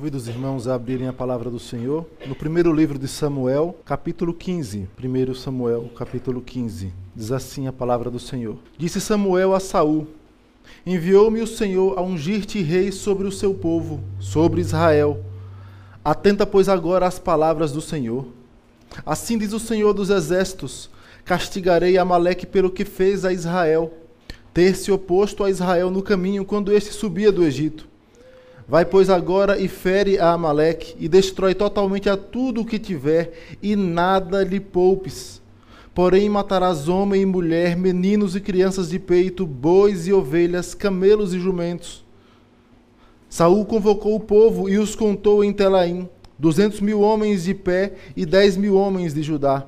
Convido os irmãos a abrirem a palavra do Senhor no primeiro livro de Samuel, capítulo 15. 1 Samuel, capítulo 15. Diz assim a palavra do Senhor: Disse Samuel a Saul: Enviou-me o Senhor a ungir-te rei sobre o seu povo, sobre Israel. Atenta, pois, agora às palavras do Senhor. Assim diz o Senhor dos Exércitos: Castigarei Amaleque pelo que fez a Israel, ter se oposto a Israel no caminho quando este subia do Egito Vai, pois, agora e fere a Amaleque, e destrói totalmente a tudo o que tiver, e nada lhe poupes. Porém, matarás homem e mulher, meninos e crianças de peito, bois e ovelhas, camelos e jumentos. Saul convocou o povo e os contou em Telaim, duzentos mil homens de pé e dez mil homens de Judá.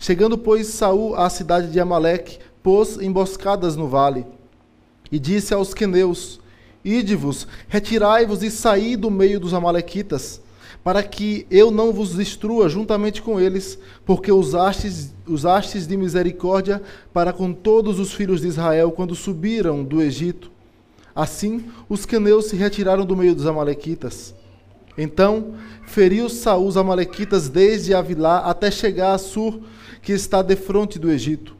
Chegando, pois, Saul à cidade de Amaleque, pôs emboscadas no vale, e disse aos queneus: Ide-vos, retirai-vos e saí do meio dos Amalequitas, para que eu não vos destrua juntamente com eles, porque usastes, usastes de misericórdia para com todos os filhos de Israel quando subiram do Egito. Assim, os queneus se retiraram do meio dos Amalequitas. Então, feriu Saul os Amalequitas desde Avilá até chegar a Sur, que está defronte do Egito.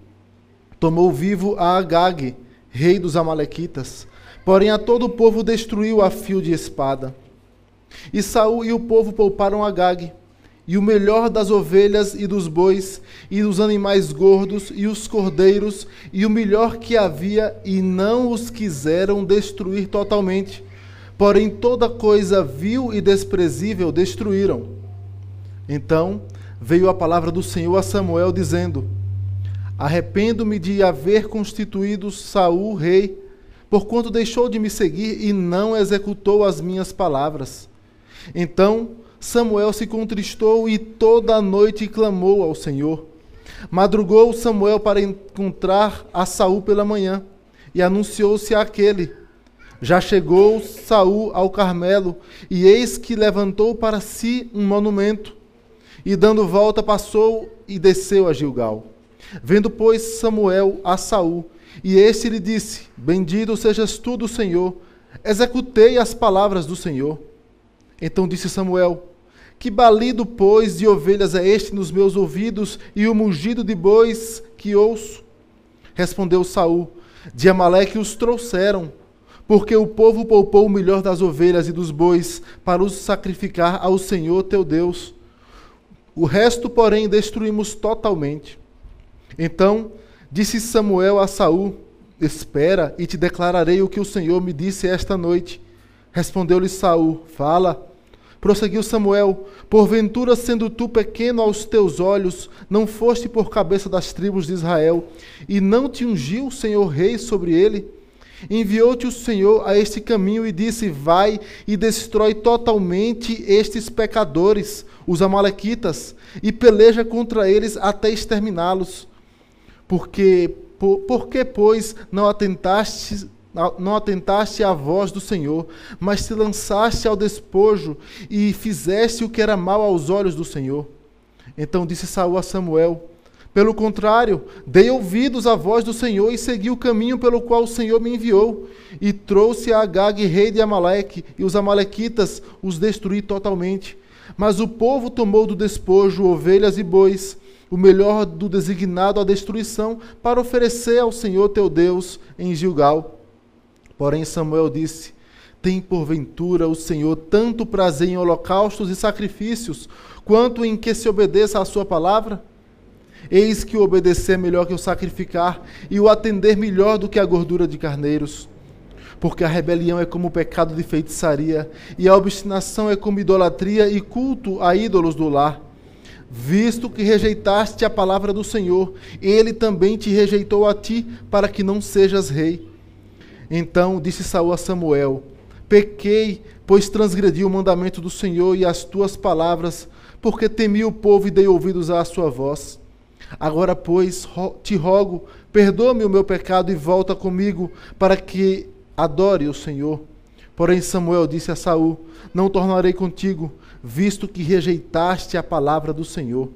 Tomou vivo a Agag, rei dos Amalequitas, Porém, a todo o povo destruiu a fio de espada. E Saul e o povo pouparam Agag, e o melhor das ovelhas e dos bois, e dos animais gordos, e os cordeiros, e o melhor que havia, e não os quiseram destruir totalmente. Porém, toda coisa vil e desprezível destruíram. Então veio a palavra do Senhor a Samuel, dizendo: Arrependo-me de haver constituído Saul rei porquanto deixou de me seguir e não executou as minhas palavras. Então Samuel se contristou e toda a noite clamou ao Senhor. Madrugou Samuel para encontrar a Saul pela manhã e anunciou-se àquele. Já chegou Saul ao Carmelo e eis que levantou para si um monumento e dando volta passou e desceu a Gilgal. Vendo pois Samuel a Saul e este lhe disse: Bendito sejas tu do Senhor, executei as palavras do Senhor. Então disse Samuel: Que balido, pois, de ovelhas é este nos meus ouvidos e o mugido de bois que ouço? Respondeu Saul: De Amaleque os trouxeram, porque o povo poupou o melhor das ovelhas e dos bois para os sacrificar ao Senhor teu Deus. O resto, porém, destruímos totalmente. Então Disse Samuel a Saul: Espera e te declararei o que o Senhor me disse esta noite. Respondeu-lhe Saul: Fala. Prosseguiu Samuel: Porventura, sendo tu pequeno aos teus olhos, não foste por cabeça das tribos de Israel, e não te ungiu o Senhor rei sobre ele? Enviou-te o Senhor a este caminho e disse: Vai e destrói totalmente estes pecadores, os Amalequitas, e peleja contra eles até exterminá-los. Porque, por, por que, pois, não atentaste, não atentaste à voz do Senhor, mas te lançaste ao despojo e fizeste o que era mal aos olhos do Senhor? Então disse Saul a Samuel: Pelo contrário, dei ouvidos à voz do Senhor e segui o caminho pelo qual o Senhor me enviou, e trouxe a Agag, rei de Amaleque, e os amalequitas os destruí totalmente. Mas o povo tomou do despojo ovelhas e bois, o melhor do designado à destruição, para oferecer ao Senhor teu Deus em Gilgal. Porém Samuel disse: Tem porventura o Senhor tanto prazer em holocaustos e sacrifícios, quanto em que se obedeça à sua palavra? Eis que o obedecer é melhor que o sacrificar, e o atender melhor do que a gordura de carneiros. Porque a rebelião é como o pecado de feitiçaria, e a obstinação é como idolatria e culto a ídolos do lar visto que rejeitaste a palavra do Senhor, ele também te rejeitou a ti, para que não sejas rei. Então disse Saul a Samuel: Pequei, pois transgredi o mandamento do Senhor e as tuas palavras, porque temi o povo e dei ouvidos à sua voz. Agora, pois, te rogo, perdoa-me o meu pecado e volta comigo, para que adore o Senhor. Porém Samuel disse a Saul: Não tornarei contigo, visto que rejeitaste a palavra do Senhor.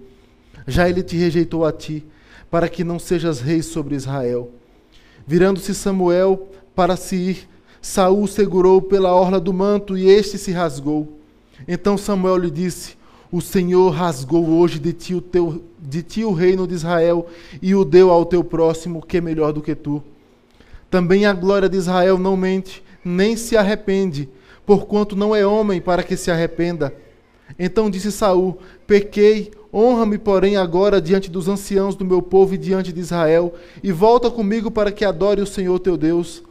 Já ele te rejeitou a ti, para que não sejas rei sobre Israel. Virando-se Samuel para se ir, Saul segurou pela orla do manto e este se rasgou. Então Samuel lhe disse: O Senhor rasgou hoje de ti o, teu, de ti o reino de Israel e o deu ao teu próximo, que é melhor do que tu. Também a glória de Israel não mente, nem se arrepende, porquanto não é homem para que se arrependa. Então disse Saul: Pequei, honra-me, porém, agora diante dos anciãos do meu povo e diante de Israel, e volta comigo para que adore o Senhor teu Deus.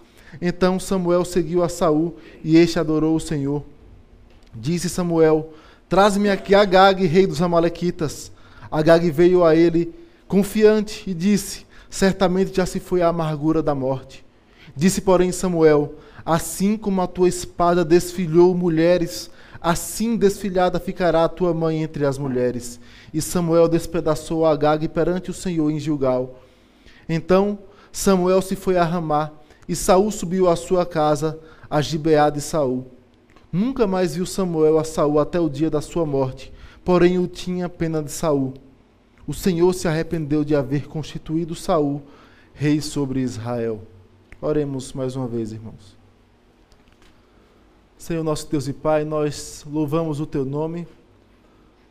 Então Samuel seguiu a Saul, e este adorou o Senhor. Disse Samuel: Traz-me aqui Agag, rei dos Amalequitas. Agag veio a ele confiante e disse: Certamente já se foi a amargura da morte. Disse, porém, Samuel: Assim como a tua espada desfilhou mulheres, assim desfilhada ficará a tua mãe entre as mulheres. E Samuel despedaçou Agag perante o Senhor em Gilgal. Então Samuel se foi a Ramá, e Saul subiu à sua casa, a Gibeá de Saul. Nunca mais viu Samuel a Saul até o dia da sua morte, porém o tinha pena de Saul. O Senhor se arrependeu de haver constituído Saul rei sobre Israel. Oremos mais uma vez, irmãos. Senhor nosso Deus e Pai, nós louvamos o teu nome,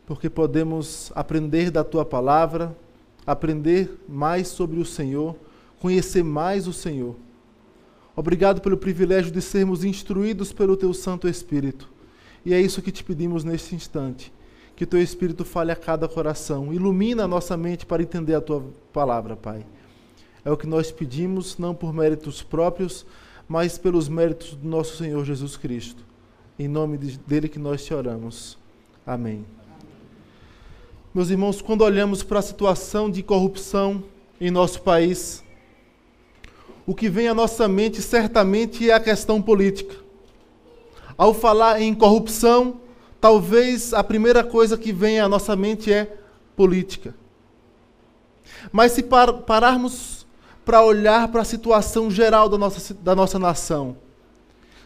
porque podemos aprender da tua palavra, aprender mais sobre o Senhor, conhecer mais o Senhor. Obrigado pelo privilégio de sermos instruídos pelo Teu Santo Espírito. E é isso que te pedimos neste instante. Que o Teu Espírito fale a cada coração, ilumina a nossa mente para entender a Tua palavra, Pai. É o que nós pedimos, não por méritos próprios, mas pelos méritos do nosso Senhor Jesus Cristo. Em nome dele que nós te oramos. Amém. Meus irmãos, quando olhamos para a situação de corrupção em nosso país, o que vem à nossa mente certamente é a questão política. Ao falar em corrupção, talvez a primeira coisa que vem à nossa mente é política. Mas se par pararmos para olhar para a situação geral da nossa, da nossa nação,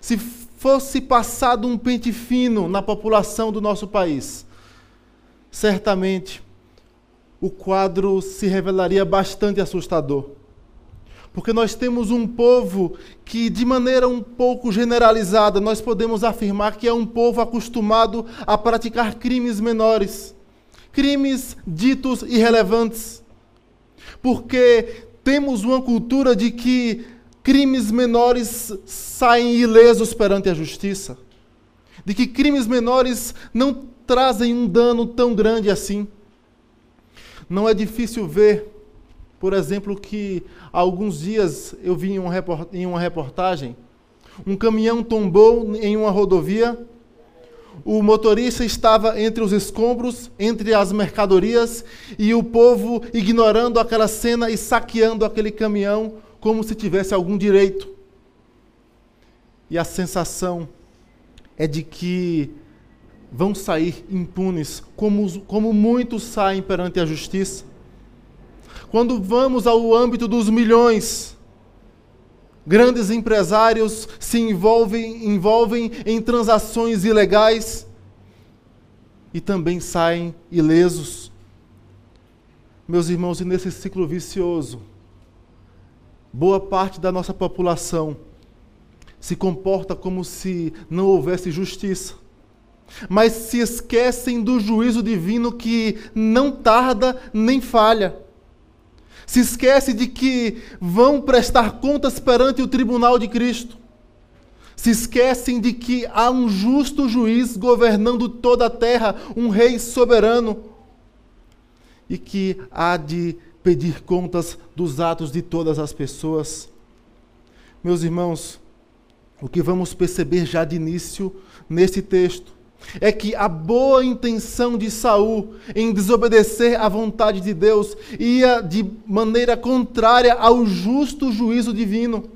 se fosse passado um pente fino na população do nosso país, certamente o quadro se revelaria bastante assustador. Porque nós temos um povo que, de maneira um pouco generalizada, nós podemos afirmar que é um povo acostumado a praticar crimes menores, crimes ditos irrelevantes. Porque temos uma cultura de que crimes menores saem ilesos perante a justiça, de que crimes menores não trazem um dano tão grande assim. Não é difícil ver por exemplo, que há alguns dias eu vi em uma reportagem, um caminhão tombou em uma rodovia, o motorista estava entre os escombros, entre as mercadorias, e o povo ignorando aquela cena e saqueando aquele caminhão como se tivesse algum direito. E a sensação é de que vão sair impunes, como, como muitos saem perante a justiça. Quando vamos ao âmbito dos milhões, grandes empresários se envolvem, envolvem em transações ilegais e também saem ilesos. Meus irmãos, e nesse ciclo vicioso, boa parte da nossa população se comporta como se não houvesse justiça, mas se esquecem do juízo divino que não tarda nem falha se esquece de que vão prestar contas perante o tribunal de Cristo. Se esquecem de que há um justo juiz governando toda a terra, um rei soberano, e que há de pedir contas dos atos de todas as pessoas. Meus irmãos, o que vamos perceber já de início nesse texto é que a boa intenção de Saul em desobedecer à vontade de Deus ia de maneira contrária ao justo juízo divino.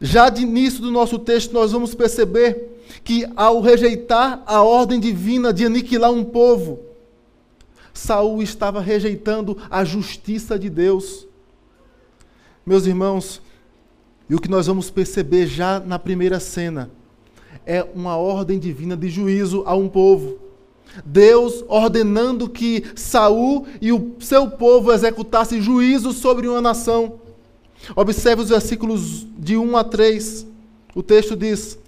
Já de início do nosso texto, nós vamos perceber que ao rejeitar a ordem divina de aniquilar um povo, Saul estava rejeitando a justiça de Deus. Meus irmãos, e o que nós vamos perceber já na primeira cena, é uma ordem divina de juízo a um povo. Deus ordenando que Saul e o seu povo executassem juízo sobre uma nação. Observe os versículos de 1 a 3. O texto diz: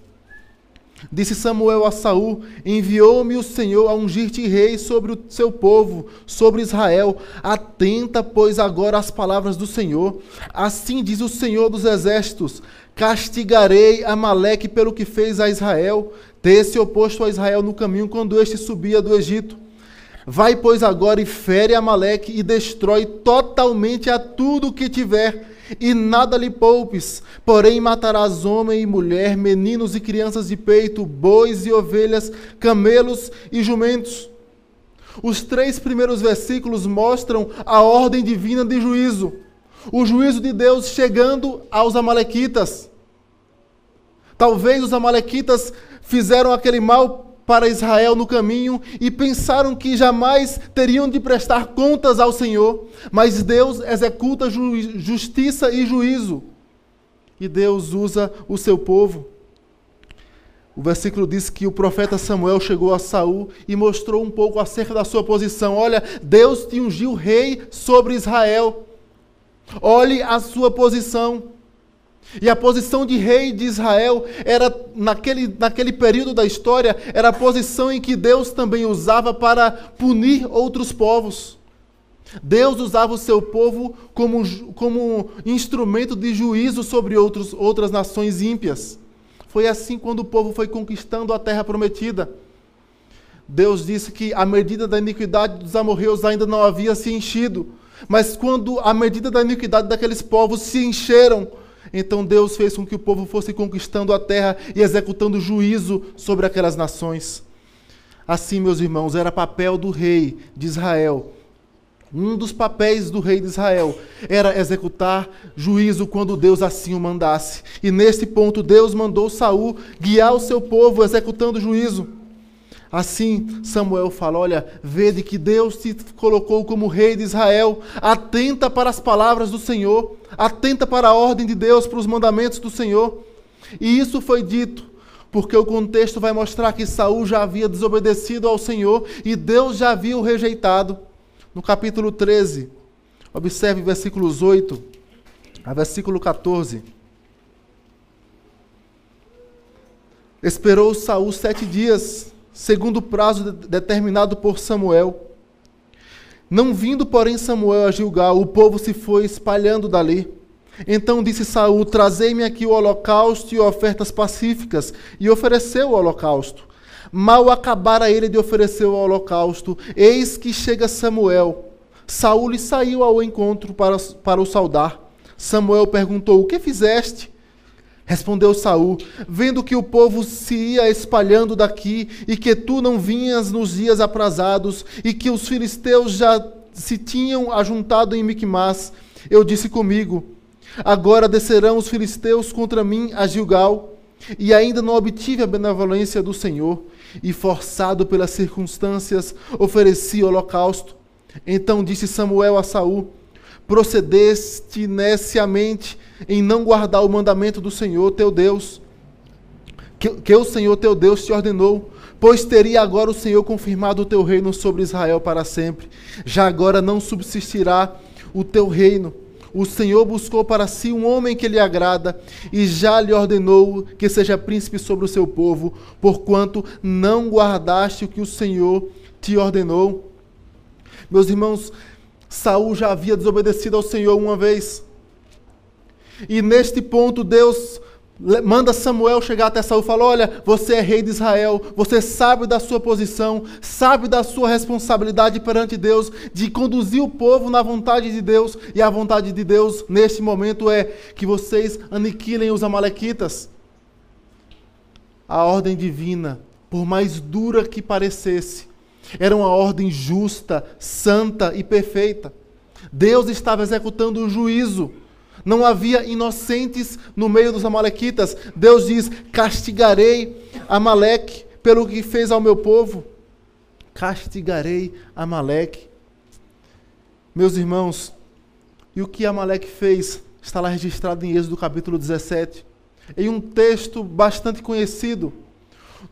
Disse Samuel a Saul: Enviou-me o Senhor a ungir-te rei sobre o seu povo, sobre Israel. Atenta, pois, agora às palavras do Senhor. Assim diz o Senhor dos exércitos: Castigarei Amaleque pelo que fez a Israel, ter-se oposto a Israel no caminho quando este subia do Egito. Vai, pois, agora e fere Amaleque e destrói totalmente a tudo o que tiver e nada lhe poupes, porém matarás homem e mulher, meninos e crianças de peito, bois e ovelhas, camelos e jumentos. Os três primeiros versículos mostram a ordem divina de juízo. O juízo de Deus chegando aos Amalequitas. Talvez os Amalequitas fizeram aquele mal para Israel no caminho e pensaram que jamais teriam de prestar contas ao Senhor, mas Deus executa ju justiça e juízo. E Deus usa o seu povo. O versículo diz que o profeta Samuel chegou a Saul e mostrou um pouco acerca da sua posição. Olha, Deus te ungiu rei sobre Israel. Olhe a sua posição. E a posição de rei de Israel era, naquele, naquele período da história, era a posição em que Deus também usava para punir outros povos. Deus usava o seu povo como, como instrumento de juízo sobre outros, outras nações ímpias. Foi assim quando o povo foi conquistando a terra prometida. Deus disse que a medida da iniquidade dos amorreus ainda não havia se enchido. Mas quando a medida da iniquidade daqueles povos se encheram, então Deus fez com que o povo fosse conquistando a terra e executando juízo sobre aquelas nações. Assim, meus irmãos, era papel do rei de Israel. Um dos papéis do rei de Israel era executar juízo quando Deus assim o mandasse. E neste ponto Deus mandou Saul guiar o seu povo executando juízo. Assim, Samuel fala: Olha, vede que Deus te colocou como rei de Israel, atenta para as palavras do Senhor, atenta para a ordem de Deus, para os mandamentos do Senhor. E isso foi dito porque o contexto vai mostrar que Saul já havia desobedecido ao Senhor e Deus já havia o rejeitado. No capítulo 13, observe versículos 8 a versículo 14. Esperou Saul sete dias segundo o prazo determinado por Samuel. Não vindo, porém, Samuel a Gilgal, o povo se foi espalhando dali. Então disse Saul: Trazei-me aqui o holocausto e ofertas pacíficas, e ofereceu o holocausto. Mal acabara ele de oferecer o holocausto, eis que chega Samuel. Saul lhe saiu ao encontro para, para o saudar. Samuel perguntou: O que fizeste? Respondeu Saul: Vendo que o povo se ia espalhando daqui e que tu não vinhas nos dias aprazados e que os filisteus já se tinham ajuntado em Micmas, eu disse comigo: Agora descerão os filisteus contra mim a Gilgal, e ainda não obtive a benevolência do Senhor, e forçado pelas circunstâncias, ofereci holocausto. Então disse Samuel a Saul: Procedeste neciamente em não guardar o mandamento do Senhor teu Deus, que, que, o Senhor teu Deus te ordenou, pois teria agora o Senhor confirmado o teu reino sobre Israel para sempre. Já agora não subsistirá o teu reino. O Senhor buscou para si um homem que lhe agrada, e já lhe ordenou que seja príncipe sobre o seu povo, porquanto não guardaste o que o Senhor te ordenou. Meus irmãos, Saul já havia desobedecido ao Senhor uma vez. E neste ponto, Deus manda Samuel chegar até Saul e fala: Olha, você é rei de Israel, você sabe da sua posição, sabe da sua responsabilidade perante Deus de conduzir o povo na vontade de Deus, e a vontade de Deus neste momento é que vocês aniquilem os Amalequitas. A ordem divina, por mais dura que parecesse, era uma ordem justa, santa e perfeita. Deus estava executando o juízo não havia inocentes no meio dos amalequitas. Deus diz: castigarei Amaleque pelo que fez ao meu povo. Castigarei Amaleque. Meus irmãos, e o que Amaleque fez está lá registrado em Êxodo capítulo 17, em um texto bastante conhecido.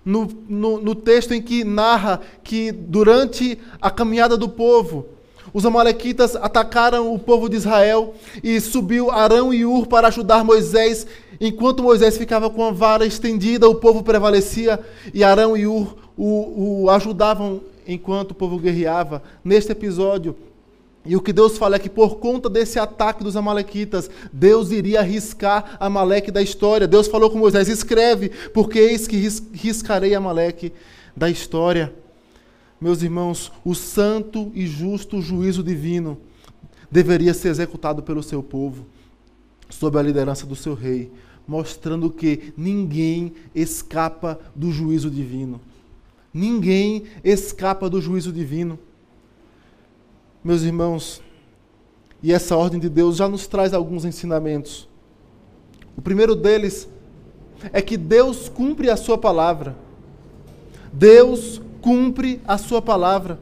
No, no, no texto em que narra que durante a caminhada do povo, Os amalequitas atacaram o povo de Israel e subiu Arão e Ur para ajudar Moisés. Enquanto Moisés ficava com a vara estendida, o povo prevalecia e Arão e Ur o, o ajudavam enquanto o povo guerreava. Neste episódio, e o que Deus fala é que por conta desse ataque dos amalequitas, Deus iria riscar Amaleque da história. Deus falou com Moisés: escreve, porque eis que riscarei Amaleque da história. Meus irmãos, o santo e justo juízo divino deveria ser executado pelo seu povo, sob a liderança do seu rei, mostrando que ninguém escapa do juízo divino. Ninguém escapa do juízo divino. Meus irmãos, e essa ordem de Deus já nos traz alguns ensinamentos. O primeiro deles é que Deus cumpre a sua palavra. Deus cumpre a sua palavra.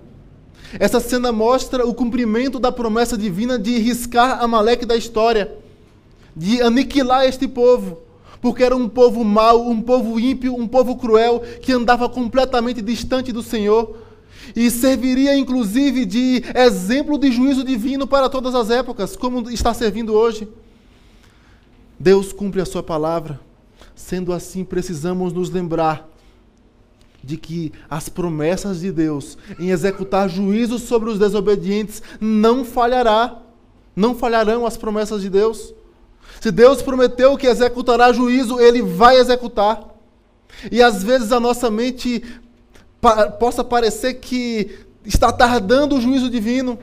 Essa cena mostra o cumprimento da promessa divina de riscar Amaleque da história, de aniquilar este povo, porque era um povo mau, um povo ímpio, um povo cruel, que andava completamente distante do Senhor e serviria inclusive de exemplo de juízo divino para todas as épocas, como está servindo hoje. Deus cumpre a sua palavra. Sendo assim, precisamos nos lembrar de que as promessas de Deus em executar juízos sobre os desobedientes não falhará. Não falharão as promessas de Deus. Se Deus prometeu que executará juízo, ele vai executar. E às vezes a nossa mente possa parecer que está tardando o juízo divino,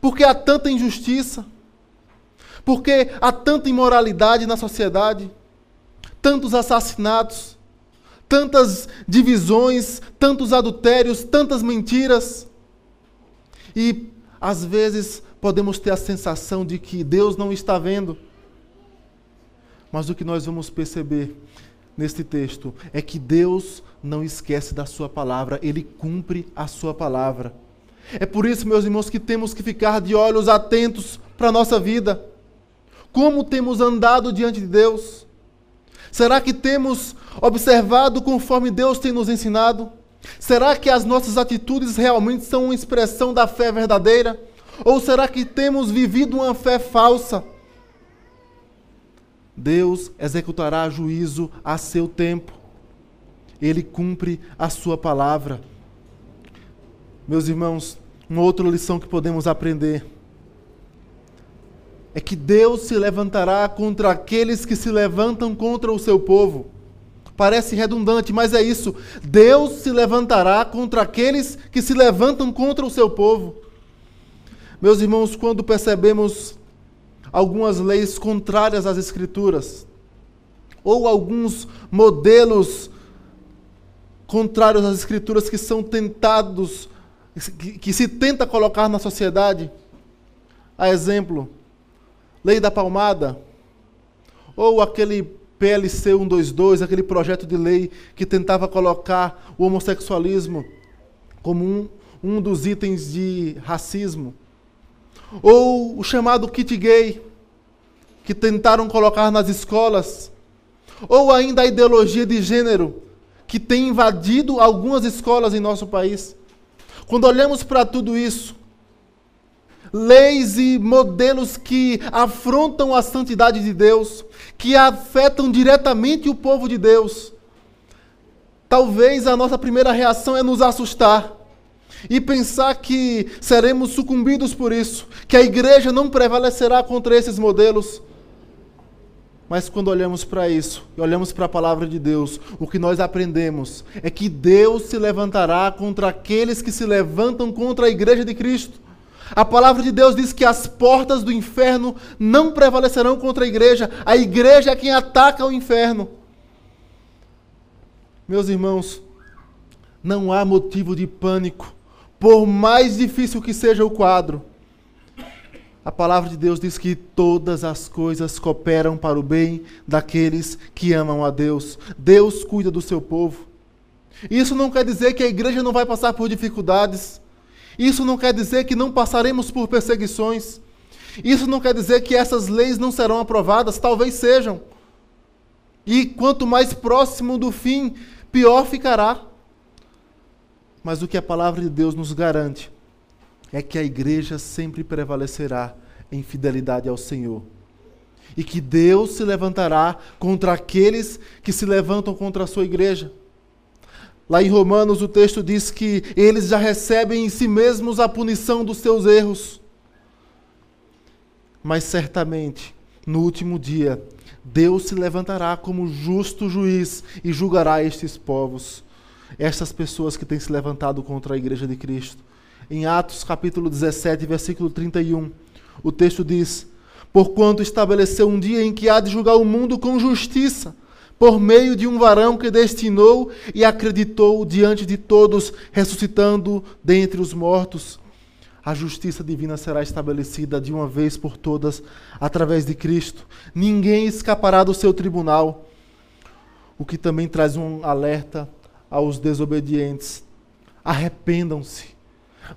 porque há tanta injustiça, porque há tanta imoralidade na sociedade, tantos assassinatos, tantas divisões, tantos adultérios, tantas mentiras. E às vezes podemos ter a sensação de que Deus não está vendo. Mas o que nós vamos perceber neste texto é que Deus não esquece da sua palavra, ele cumpre a sua palavra. É por isso, meus irmãos, que temos que ficar de olhos atentos para a nossa vida. Como temos andado diante de Deus? Será que temos observado conforme Deus tem nos ensinado? Será que as nossas atitudes realmente são uma expressão da fé verdadeira? Ou será que temos vivido uma fé falsa? Deus executará juízo a seu tempo. Ele cumpre a sua palavra. Meus irmãos, uma outra lição que podemos aprender é que Deus se levantará contra aqueles que se levantam contra o seu povo. Parece redundante, mas é isso. Deus se levantará contra aqueles que se levantam contra o seu povo. Meus irmãos, quando percebemos algumas leis contrárias às Escrituras, ou alguns modelos contrários às Escrituras que são tentados, que, que se tenta colocar na sociedade, a exemplo, Lei da Palmada, ou aquele PLC 122, aquele projeto de lei que tentava colocar o homossexualismo como um, um dos itens de racismo, ou o chamado kit gay, que tentaram colocar nas escolas, ou ainda a ideologia de gênero, que tem invadido algumas escolas em nosso país. Quando olhamos para tudo isso, leis e modelos que afrontam a santidade de Deus, que afetam diretamente o povo de Deus. Talvez a nossa primeira reação é nos assustar e pensar que seremos sucumbidos por isso, que a igreja não prevalecerá contra esses modelos. Mas quando olhamos para isso e olhamos para a palavra de Deus, o que nós aprendemos é que Deus se levantará contra aqueles que se levantam contra a igreja de Cristo. A palavra de Deus diz que as portas do inferno não prevalecerão contra a igreja. A igreja é quem ataca o inferno. Meus irmãos, não há motivo de pânico, por mais difícil que seja o quadro. A palavra de Deus diz que todas as coisas cooperam para o bem daqueles que amam a Deus. Deus cuida do seu povo. Isso não quer dizer que a igreja não vai passar por dificuldades. Isso não quer dizer que não passaremos por perseguições. Isso não quer dizer que essas leis não serão aprovadas, talvez sejam. E quanto mais próximo do fim, pior ficará. Mas o que a palavra de Deus nos garante é que a igreja sempre prevalecerá em fidelidade ao Senhor. E que Deus se levantará contra aqueles que se levantam contra a sua igreja. Lá em Romanos o texto diz que eles já recebem em si mesmos a punição dos seus erros. Mas certamente, no último dia, Deus se levantará como justo juiz e julgará estes povos, estas pessoas que têm se levantado contra a igreja de Cristo. Em Atos capítulo 17, versículo 31, o texto diz: Porquanto estabeleceu um dia em que há de julgar o mundo com justiça, por meio de um varão que destinou e acreditou diante de todos, ressuscitando dentre os mortos. A justiça divina será estabelecida de uma vez por todas através de Cristo. Ninguém escapará do seu tribunal. O que também traz um alerta aos desobedientes. Arrependam-se.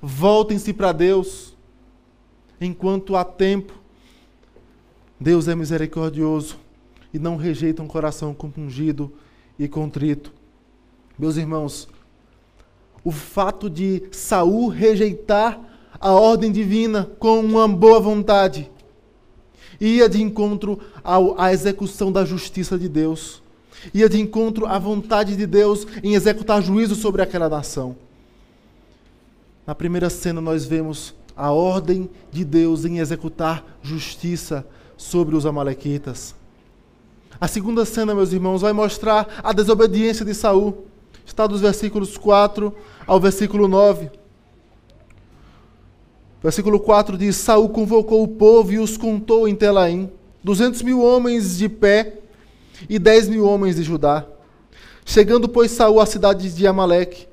Voltem-se para Deus. Enquanto há tempo, Deus é misericordioso e não rejeita um coração compungido e contrito. Meus irmãos, o fato de Saul rejeitar a ordem divina com uma boa vontade ia de encontro ao, à execução da justiça de Deus, ia de encontro à vontade de Deus em executar juízo sobre aquela nação. Na primeira cena, nós vemos a ordem de Deus em executar justiça sobre os Amalequitas. A segunda cena, meus irmãos, vai mostrar a desobediência de Saul. Está dos versículos 4 ao versículo 9. Versículo 4 diz: Saul convocou o povo e os contou em Telaim, duzentos mil homens de pé e dez mil homens de Judá. Chegando, pois, Saul à cidade de Amaleque,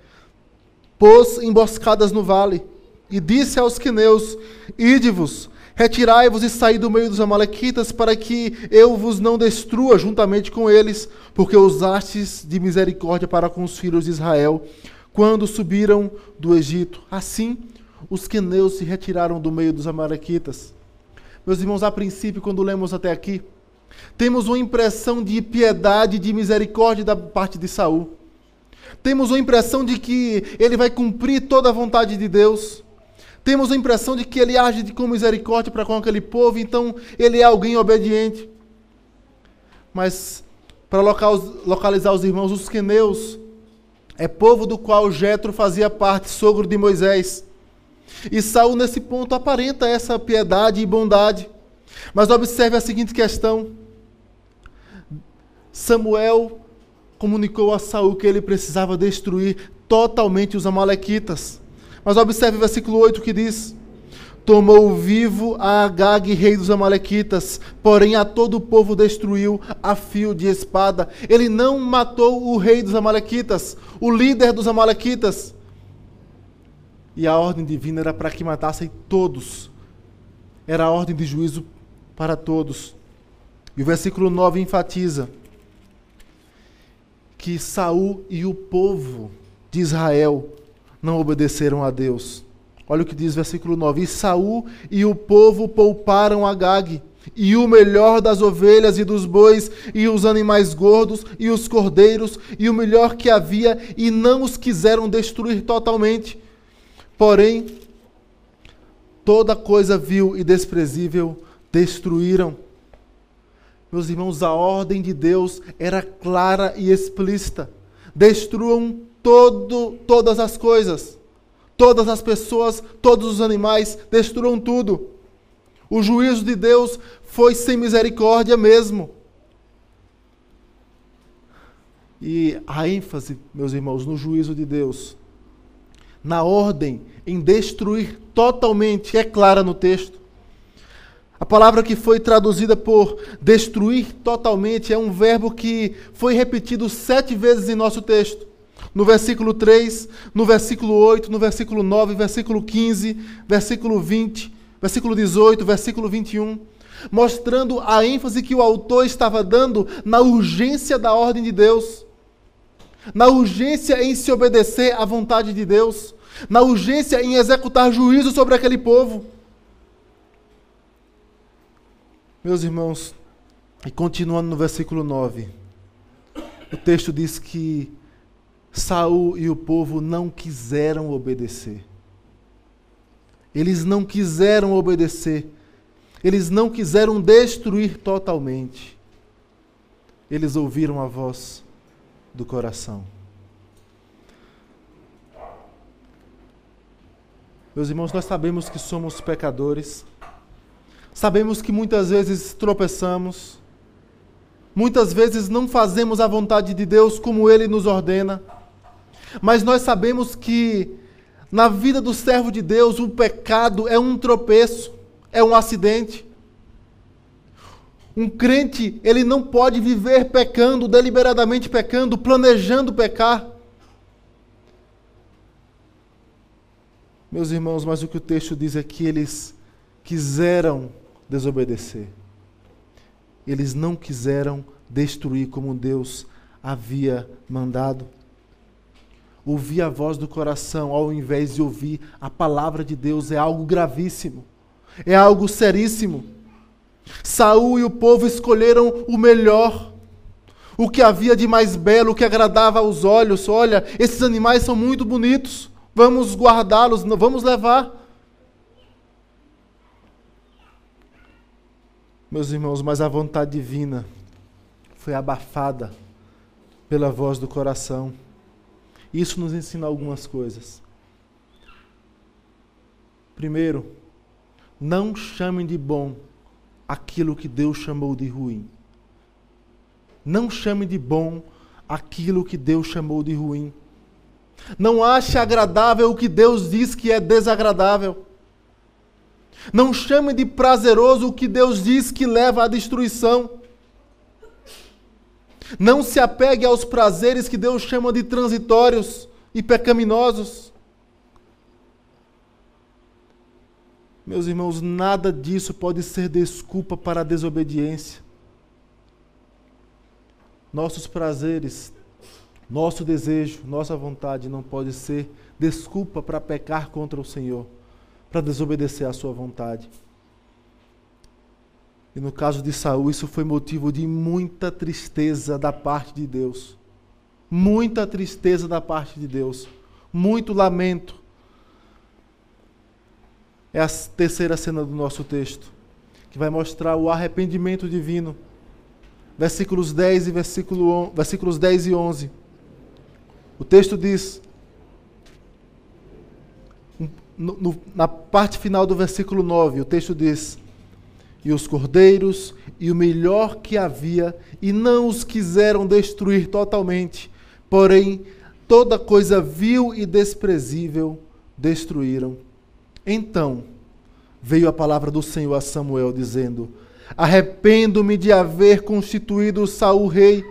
pôs emboscadas no vale, e disse aos queneus: Ide-vos, Retirai-vos e saí do meio dos Amalequitas, para que eu vos não destrua juntamente com eles, porque usastes de misericórdia para com os filhos de Israel, quando subiram do Egito. Assim, os queneus se retiraram do meio dos Amalequitas. Meus irmãos, a princípio, quando lemos até aqui, temos uma impressão de piedade e de misericórdia da parte de Saul. Temos uma impressão de que ele vai cumprir toda a vontade de Deus. Temos a impressão de que ele age com misericórdia para com aquele povo, então ele é alguém obediente. Mas, para localizar os irmãos, os queneus é povo do qual Jetro fazia parte, sogro de Moisés. E Saul, nesse ponto, aparenta essa piedade e bondade. Mas observe a seguinte questão. Samuel comunicou a Saul que ele precisava destruir totalmente os amalequitas. Mas observe o versículo 8 que diz: Tomou vivo a Agag, rei dos Amalequitas, porém a todo o povo destruiu a fio de espada. Ele não matou o rei dos Amalequitas, o líder dos Amalequitas. E a ordem divina era para que matassem todos. Era a ordem de juízo para todos. E o versículo 9 enfatiza que Saul e o povo de Israel não obedeceram a Deus. Olha o que diz o versículo 9: E Saul e o povo pouparam Agag, e o melhor das ovelhas e dos bois, e os animais gordos, e os cordeiros, e o melhor que havia, e não os quiseram destruir totalmente. Porém, toda coisa vil e desprezível destruíram. Meus irmãos, a ordem de Deus era clara e explícita. Destruam todo, todas as coisas, todas as pessoas, todos os animais, destruam tudo. O juízo de Deus foi sem misericórdia mesmo. E a ênfase, meus irmãos, no juízo de Deus, na ordem em destruir totalmente, é clara no texto. A palavra que foi traduzida por destruir totalmente é um verbo que foi repetido sete vezes em nosso texto no versículo 3, no versículo 8, no versículo 9, versículo 15, versículo 20, versículo 18, versículo 21, mostrando a ênfase que o autor estava dando na urgência da ordem de Deus, na urgência em se obedecer à vontade de Deus, na urgência em executar juízo sobre aquele povo. Meus irmãos, e continuando no versículo 9, o texto diz que Saul e o povo não quiseram obedecer. Eles não quiseram obedecer. Eles não quiseram destruir totalmente. Eles ouviram a voz do coração. Meus irmãos, nós sabemos que somos pecadores. Sabemos que muitas vezes tropeçamos. Muitas vezes não fazemos a vontade de Deus como ele nos ordena. Mas nós sabemos que na vida do servo de Deus o pecado é um tropeço, é um acidente. Um crente, ele não pode viver pecando, deliberadamente pecando, planejando pecar. Meus irmãos, mas o que o texto diz é que eles quiseram desobedecer. Eles não quiseram destruir como Deus havia mandado. Ouvir a voz do coração ao invés de ouvir a palavra de Deus é algo gravíssimo, é algo seríssimo. Saul e o povo escolheram o melhor, o que havia de mais belo, o que agradava aos olhos. Olha, esses animais são muito bonitos, vamos guardá-los, vamos levar. Meus irmãos, mas a vontade divina foi abafada pela voz do coração. Isso nos ensina algumas coisas. Primeiro, não chamem de bom aquilo que Deus chamou de ruim. Não chame de bom aquilo que Deus chamou de ruim. Não ache agradável o que Deus diz que é desagradável. Não chame de prazeroso o que Deus diz que leva à destruição. Não se apegue aos prazeres que Deus chama de transitórios e pecaminosos. Meus irmãos, nada disso pode ser desculpa para a desobediência. Nossos prazeres, nosso desejo, nossa vontade não pode ser desculpa para pecar contra o Senhor, para desobedecer à sua vontade. E no caso de Saul, isso foi motivo de muita tristeza da parte de Deus. Muita tristeza da parte de Deus. Muito lamento. É a terceira cena do nosso texto, que vai mostrar o arrependimento divino. Versículos 10 e versículo, versículos 10 e 11. O texto diz: no, no, na parte final do versículo 9, o texto diz: e os cordeiros e o melhor que havia, e não os quiseram destruir totalmente, porém toda coisa vil e desprezível destruíram. Então veio a palavra do Senhor a Samuel dizendo: Arrependo-me de haver constituído Saul rei,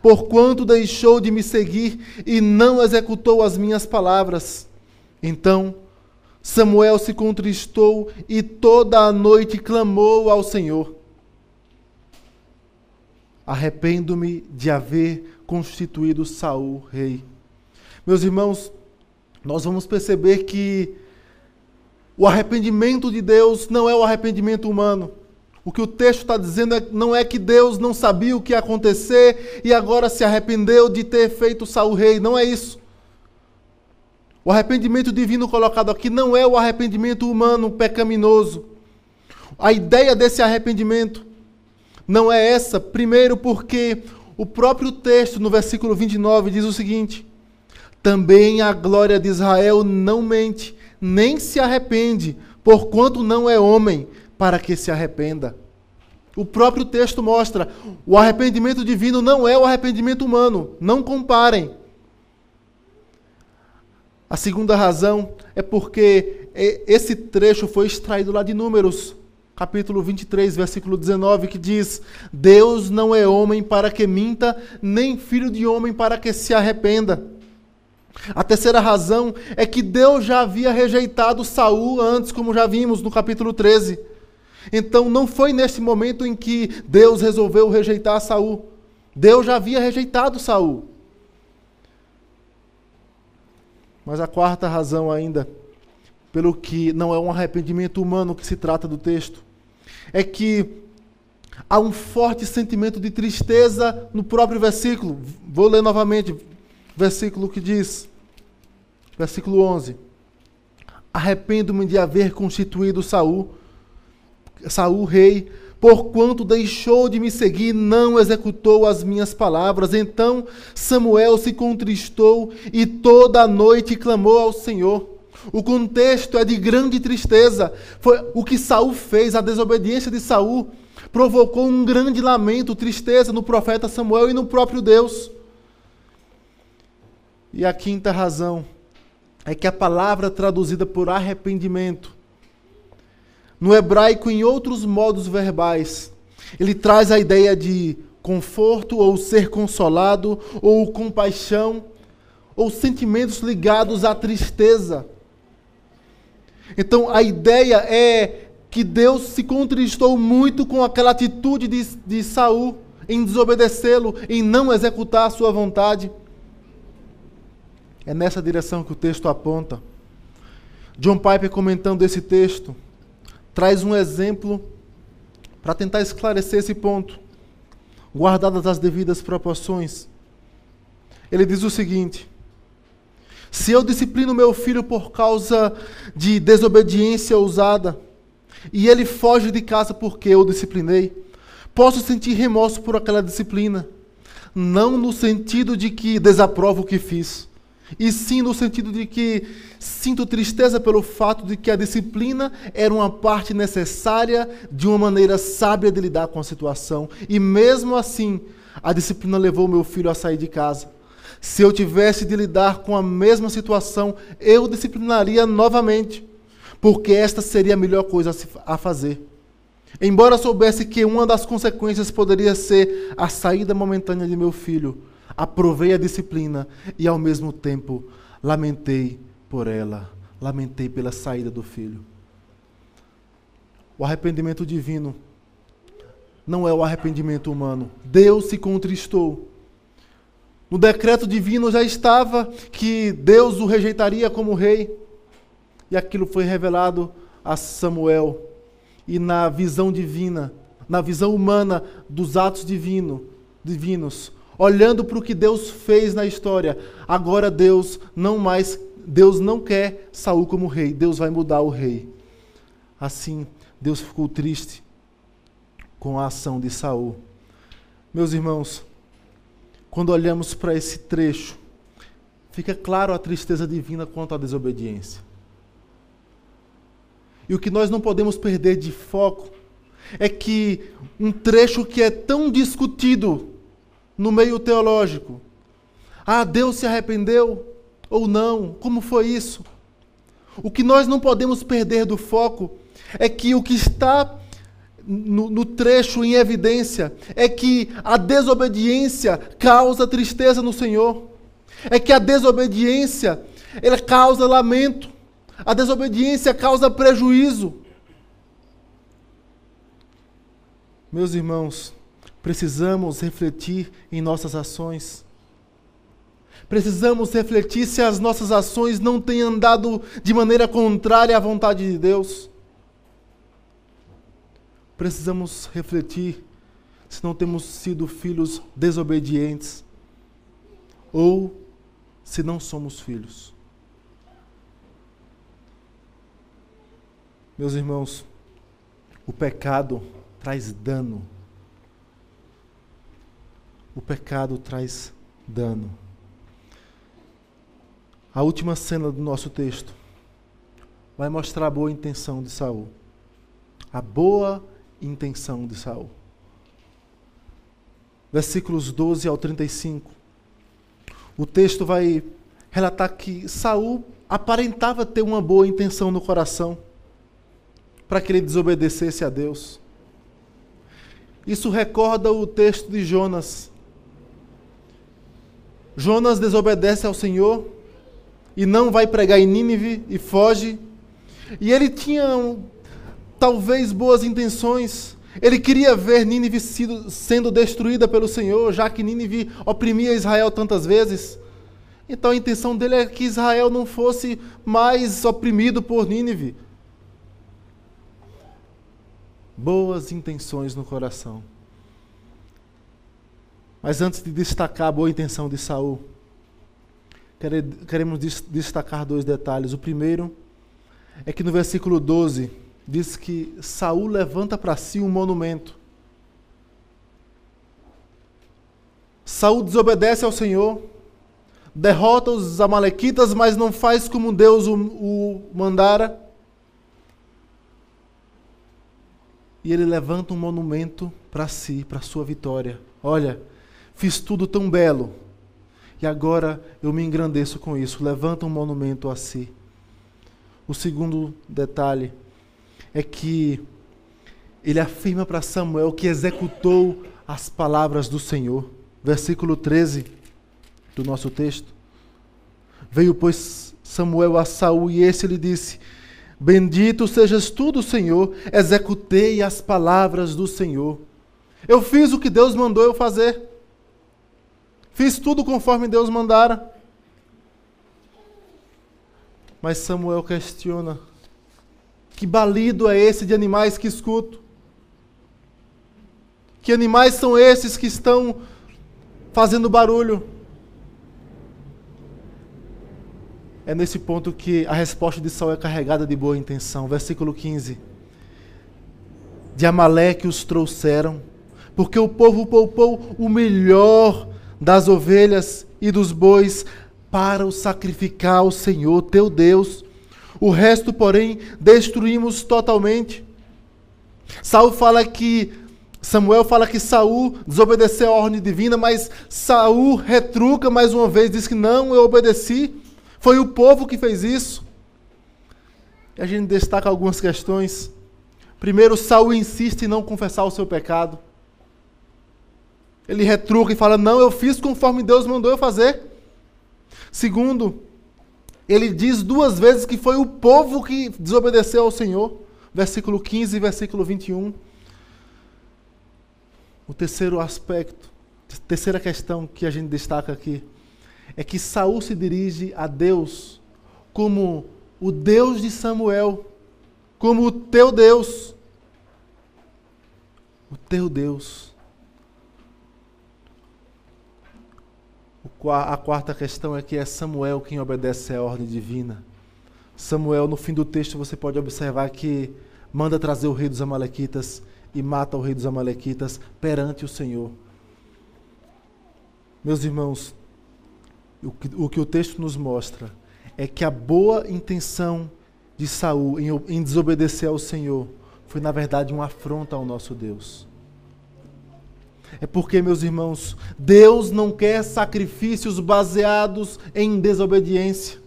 porquanto deixou de me seguir e não executou as minhas palavras. Então Samuel se contristou e toda a noite clamou ao Senhor. Arrependo-me de haver constituído Saul rei. Meus irmãos, nós vamos perceber que o arrependimento de Deus não é o arrependimento humano. O que o texto está dizendo é, não é que Deus não sabia o que ia acontecer e agora se arrependeu de ter feito Saul rei. Não é isso. O arrependimento divino colocado aqui não é o arrependimento humano pecaminoso. A ideia desse arrependimento não é essa, primeiro porque o próprio texto, no versículo 29, diz o seguinte: Também a glória de Israel não mente, nem se arrepende, porquanto não é homem para que se arrependa. O próprio texto mostra: o arrependimento divino não é o arrependimento humano, não comparem. A segunda razão é porque esse trecho foi extraído lá de Números, capítulo 23, versículo 19, que diz: Deus não é homem para que minta, nem filho de homem para que se arrependa. A terceira razão é que Deus já havia rejeitado Saul antes, como já vimos no capítulo 13. Então não foi nesse momento em que Deus resolveu rejeitar Saul. Deus já havia rejeitado Saul. Mas a quarta razão ainda, pelo que não é um arrependimento humano que se trata do texto, é que há um forte sentimento de tristeza no próprio versículo. Vou ler novamente, versículo que diz, versículo 11: Arrependo-me de haver constituído Saul, Saul rei, porquanto deixou de me seguir, não executou as minhas palavras. Então Samuel se contristou e toda a noite clamou ao Senhor. O contexto é de grande tristeza. Foi o que Saul fez, a desobediência de Saul provocou um grande lamento, tristeza no profeta Samuel e no próprio Deus. E a quinta razão é que a palavra traduzida por arrependimento, no hebraico em outros modos verbais, ele traz a ideia de conforto ou ser consolado ou compaixão ou sentimentos ligados à tristeza. Então a ideia é que Deus se contristou muito com aquela atitude de, de Saul em desobedecê-lo, em não executar a sua vontade. É nessa direção que o texto aponta. John Piper, comentando esse texto, traz um exemplo para tentar esclarecer esse ponto, guardadas as devidas proporções. Ele diz o seguinte: se eu disciplino meu filho por causa de desobediência ousada, e ele foge de casa porque eu disciplinei, posso sentir remorso por aquela disciplina, não no sentido de que desaprovo o que fiz, e sim no sentido de que sinto tristeza pelo fato de que a disciplina era uma parte necessária de uma maneira sábia de lidar com a situação, e mesmo assim, a disciplina levou meu filho a sair de casa. Se eu tivesse de lidar com a mesma situação, eu disciplinaria novamente, porque esta seria a melhor coisa a fazer. Embora soubesse que uma das consequências poderia ser a saída momentânea de meu filho, aprovei a disciplina e, ao mesmo tempo, lamentei por ela, lamentei pela saída do filho. O arrependimento divino não é o arrependimento humano. Deus se contristou no decreto divino já estava que Deus o rejeitaria como rei. E aquilo foi revelado a Samuel. E na visão divina, na visão humana dos atos divino, divinos, olhando para o que Deus fez na história, agora Deus não mais Deus não quer Saul como rei, Deus vai mudar o rei. Assim, Deus ficou triste com a ação de Saul. Meus irmãos, quando olhamos para esse trecho, fica claro a tristeza divina quanto à desobediência. E o que nós não podemos perder de foco é que um trecho que é tão discutido no meio teológico, ah, Deus se arrependeu ou não? Como foi isso? O que nós não podemos perder do foco é que o que está no, no, trecho em evidência é que a desobediência causa tristeza no Senhor. É que a desobediência ela causa lamento. A desobediência causa prejuízo. Meus irmãos, precisamos refletir em nossas ações. Precisamos refletir se as nossas ações não têm andado de maneira contrária à vontade de Deus precisamos refletir se não temos sido filhos desobedientes ou se não somos filhos. Meus irmãos, o pecado traz dano. O pecado traz dano. A última cena do nosso texto vai mostrar a boa intenção de Saul. A boa intenção de Saul. Versículos 12 ao 35. O texto vai relatar que Saul aparentava ter uma boa intenção no coração para que ele desobedecesse a Deus. Isso recorda o texto de Jonas. Jonas desobedece ao Senhor e não vai pregar em Nínive e foge. E ele tinha talvez boas intenções. Ele queria ver Nínive sendo destruída pelo Senhor, já que Nínive oprimia Israel tantas vezes. Então a intenção dele é que Israel não fosse mais oprimido por Nínive. Boas intenções no coração. Mas antes de destacar a boa intenção de Saul, queremos destacar dois detalhes. O primeiro é que no versículo 12 diz que Saul levanta para si um monumento. Saul desobedece ao Senhor, derrota os amalequitas, mas não faz como Deus o, o mandara. E ele levanta um monumento para si, para sua vitória. Olha, fiz tudo tão belo, e agora eu me engrandeço com isso. Levanta um monumento a si. O segundo detalhe é que ele afirma para Samuel que executou as palavras do Senhor. Versículo 13 do nosso texto. Veio, pois, Samuel a Saul e esse lhe disse: Bendito sejas tu do Senhor, executei as palavras do Senhor. Eu fiz o que Deus mandou eu fazer. Fiz tudo conforme Deus mandara. Mas Samuel questiona: que balido é esse de animais que escuto? Que animais são esses que estão fazendo barulho? É nesse ponto que a resposta de Saul é carregada de boa intenção. Versículo 15. De Amaleque os trouxeram, porque o povo poupou o melhor das ovelhas e dos bois para o sacrificar ao Senhor teu Deus. O resto, porém, destruímos totalmente. Saul fala que Samuel fala que Saul desobedeceu a ordem divina, mas Saul retruca mais uma vez, diz que não, eu obedeci. Foi o povo que fez isso. E a gente destaca algumas questões. Primeiro, Saul insiste em não confessar o seu pecado. Ele retruca e fala: Não, eu fiz conforme Deus mandou eu fazer. Segundo, ele diz duas vezes que foi o povo que desobedeceu ao Senhor. Versículo 15 e versículo 21. O terceiro aspecto, terceira questão que a gente destaca aqui, é que Saul se dirige a Deus como o Deus de Samuel, como o teu Deus. O teu Deus. A quarta questão é que é Samuel quem obedece à ordem divina. Samuel, no fim do texto, você pode observar que manda trazer o rei dos Amalequitas e mata o rei dos Amalequitas perante o Senhor. Meus irmãos, o que, o que o texto nos mostra é que a boa intenção de Saul em, em desobedecer ao Senhor foi, na verdade, uma afronta ao nosso Deus. É porque, meus irmãos, Deus não quer sacrifícios baseados em desobediência.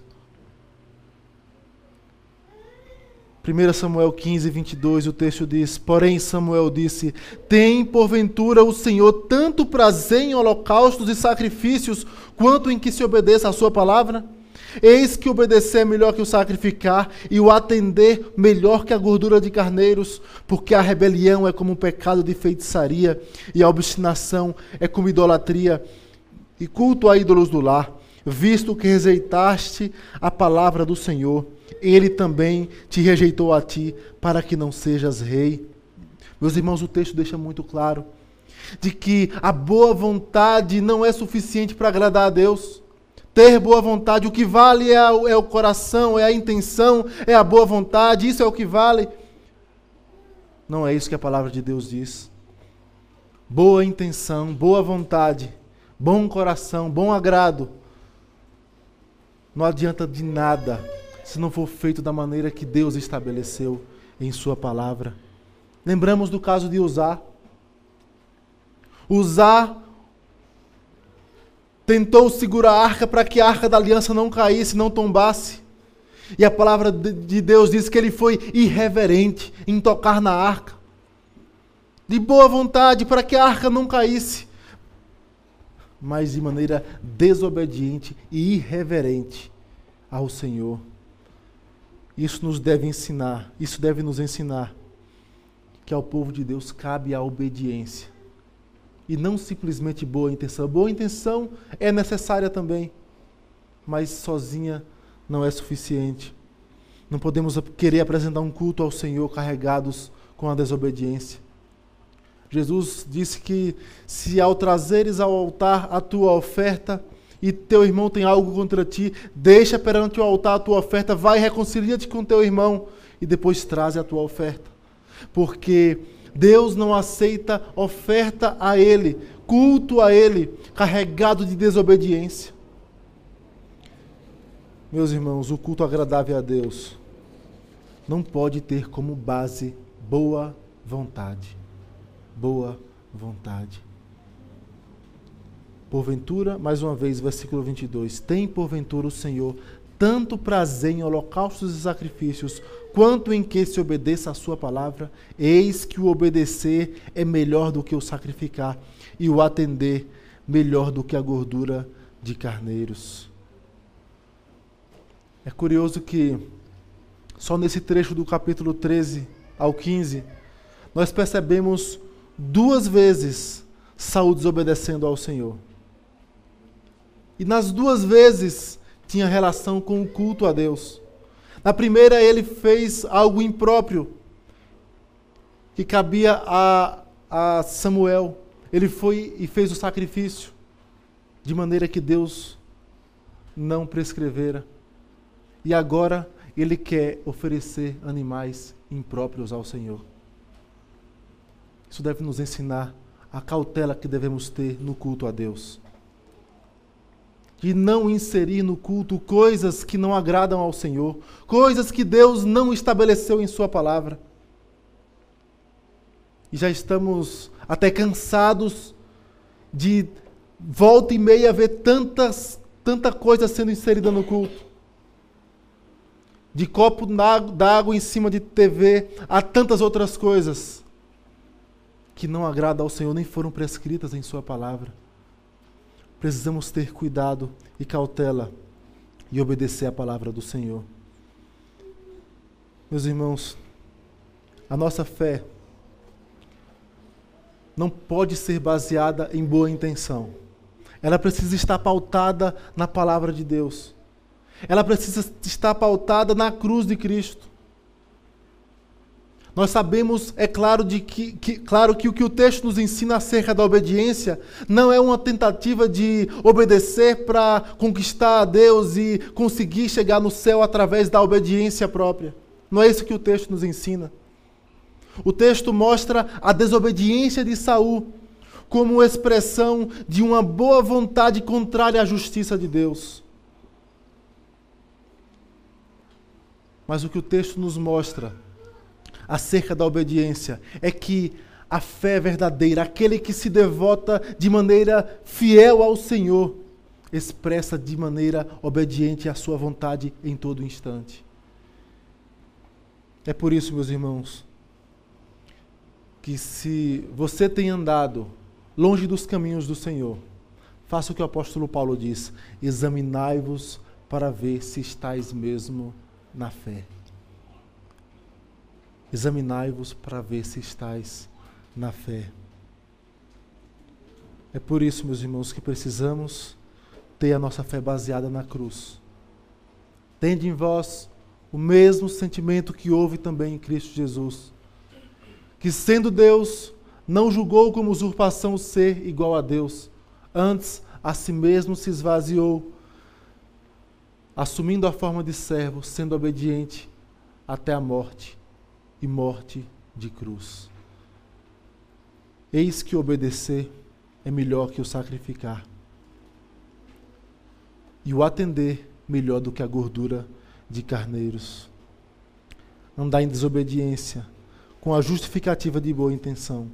1 Samuel 15, 22, o texto diz: Porém, Samuel disse: Tem porventura o Senhor tanto prazer em holocaustos e sacrifícios, quanto em que se obedeça a Sua palavra? Eis que obedecer é melhor que o sacrificar, e o atender melhor que a gordura de carneiros, porque a rebelião é como um pecado de feitiçaria, e a obstinação é como idolatria e culto a ídolos do lar, visto que rejeitaste a palavra do Senhor, ele também te rejeitou a ti, para que não sejas rei. Meus irmãos, o texto deixa muito claro de que a boa vontade não é suficiente para agradar a Deus ter boa vontade. O que vale é, o, é o coração, é a intenção, é a boa vontade, isso é o que vale. Não é isso que a palavra de Deus diz. Boa intenção, boa vontade, bom coração, bom agrado. Não adianta de nada se não for feito da maneira que Deus estabeleceu em Sua palavra. Lembramos do caso de Usar. Usar tentou segurar a arca para que a arca da aliança não caísse, não tombasse. E a palavra de Deus diz que ele foi irreverente em tocar na arca, de boa vontade para que a arca não caísse, mas de maneira desobediente e irreverente ao Senhor. Isso nos deve ensinar, isso deve nos ensinar que ao povo de Deus cabe a obediência e não simplesmente boa intenção. Boa intenção é necessária também, mas sozinha não é suficiente. Não podemos querer apresentar um culto ao Senhor carregados com a desobediência. Jesus disse que se ao trazeres ao altar a tua oferta e teu irmão tem algo contra ti, deixa perante o altar a tua oferta, vai reconcilia-te com teu irmão e depois traze a tua oferta. Porque Deus não aceita oferta a Ele, culto a Ele, carregado de desobediência. Meus irmãos, o culto agradável a Deus não pode ter como base boa vontade. Boa vontade. Porventura, mais uma vez, versículo 22. Tem porventura o Senhor tanto prazer em holocaustos e sacrifícios, quanto em que se obedeça a sua palavra? Eis que o obedecer é melhor do que o sacrificar, e o atender melhor do que a gordura de carneiros. É curioso que só nesse trecho do capítulo 13 ao 15, nós percebemos duas vezes Saul desobedecendo ao Senhor. E nas duas vezes tinha relação com o culto a Deus. Na primeira, ele fez algo impróprio, que cabia a, a Samuel. Ele foi e fez o sacrifício, de maneira que Deus não prescrevera. E agora ele quer oferecer animais impróprios ao Senhor. Isso deve nos ensinar a cautela que devemos ter no culto a Deus de não inserir no culto coisas que não agradam ao Senhor, coisas que Deus não estabeleceu em Sua palavra. E já estamos até cansados de volta e meia ver tantas, tanta coisa sendo inserida no culto. De copo d'água em cima de TV a tantas outras coisas que não agradam ao Senhor, nem foram prescritas em Sua palavra precisamos ter cuidado e cautela e obedecer a palavra do Senhor. Meus irmãos, a nossa fé não pode ser baseada em boa intenção. Ela precisa estar pautada na palavra de Deus. Ela precisa estar pautada na cruz de Cristo. Nós sabemos, é claro, de que, que, claro que o que o texto nos ensina acerca da obediência não é uma tentativa de obedecer para conquistar a Deus e conseguir chegar no céu através da obediência própria. Não é isso que o texto nos ensina. O texto mostra a desobediência de Saul como expressão de uma boa vontade contrária à justiça de Deus. Mas o que o texto nos mostra acerca da obediência é que a fé verdadeira, aquele que se devota de maneira fiel ao Senhor, expressa de maneira obediente a sua vontade em todo instante. É por isso, meus irmãos, que se você tem andado longe dos caminhos do Senhor, faça o que o apóstolo Paulo diz: examinai-vos para ver se estáis mesmo na fé. Examinai-vos para ver se estáis na fé. É por isso, meus irmãos, que precisamos ter a nossa fé baseada na cruz. Tende em vós o mesmo sentimento que houve também em Cristo Jesus, que sendo Deus, não julgou como usurpação ser igual a Deus, antes a si mesmo se esvaziou, assumindo a forma de servo, sendo obediente até a morte e morte de cruz. Eis que obedecer é melhor que o sacrificar, e o atender melhor do que a gordura de carneiros. Andar em desobediência, com a justificativa de boa intenção,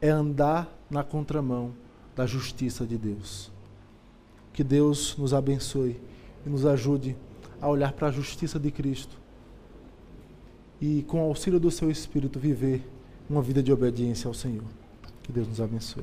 é andar na contramão da justiça de Deus. Que Deus nos abençoe e nos ajude a olhar para a justiça de Cristo e, com o auxílio do seu Espírito, viver uma vida de obediência ao Senhor. Que Deus nos abençoe.